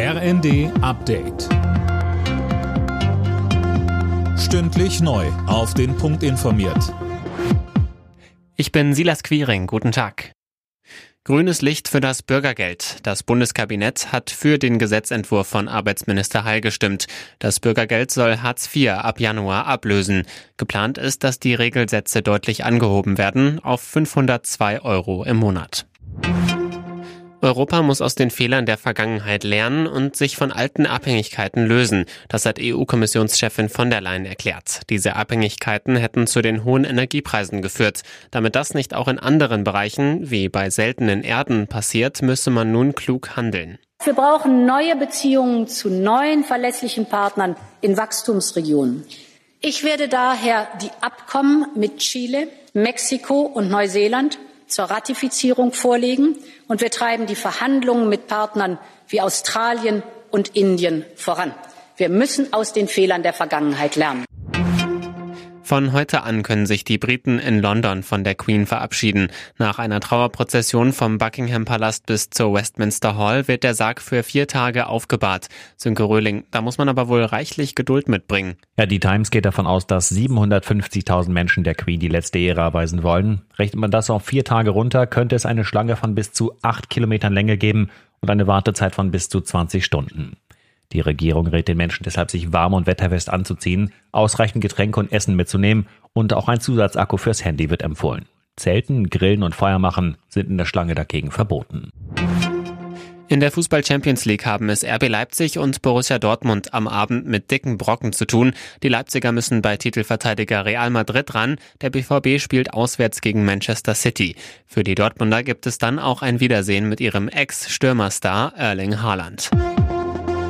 RND Update. Stündlich neu. Auf den Punkt informiert. Ich bin Silas Quiring. Guten Tag. Grünes Licht für das Bürgergeld. Das Bundeskabinett hat für den Gesetzentwurf von Arbeitsminister Heil gestimmt. Das Bürgergeld soll Hartz IV ab Januar ablösen. Geplant ist, dass die Regelsätze deutlich angehoben werden auf 502 Euro im Monat. Europa muss aus den Fehlern der Vergangenheit lernen und sich von alten Abhängigkeiten lösen. Das hat EU-Kommissionschefin von der Leyen erklärt. Diese Abhängigkeiten hätten zu den hohen Energiepreisen geführt. Damit das nicht auch in anderen Bereichen, wie bei seltenen Erden, passiert, müsse man nun klug handeln. Wir brauchen neue Beziehungen zu neuen verlässlichen Partnern in Wachstumsregionen. Ich werde daher die Abkommen mit Chile, Mexiko und Neuseeland zur Ratifizierung vorlegen, und wir treiben die Verhandlungen mit Partnern wie Australien und Indien voran. Wir müssen aus den Fehlern der Vergangenheit lernen. Von heute an können sich die Briten in London von der Queen verabschieden. Nach einer Trauerprozession vom Buckingham Palast bis zur Westminster Hall wird der Sarg für vier Tage aufgebahrt. Sönke Röhling, da muss man aber wohl reichlich Geduld mitbringen. Ja, die Times geht davon aus, dass 750.000 Menschen der Queen die letzte Ehre erweisen wollen. Rechnet man das auf vier Tage runter, könnte es eine Schlange von bis zu acht Kilometern Länge geben und eine Wartezeit von bis zu 20 Stunden. Die Regierung rät den Menschen deshalb, sich warm und wetterfest anzuziehen, ausreichend Getränke und Essen mitzunehmen und auch ein Zusatzakku fürs Handy wird empfohlen. Zelten, Grillen und Feuer machen sind in der Schlange dagegen verboten. In der Fußball Champions League haben es RB Leipzig und Borussia Dortmund am Abend mit dicken Brocken zu tun. Die Leipziger müssen bei Titelverteidiger Real Madrid ran. Der BVB spielt auswärts gegen Manchester City. Für die Dortmunder gibt es dann auch ein Wiedersehen mit ihrem Ex-Stürmerstar Erling Haaland.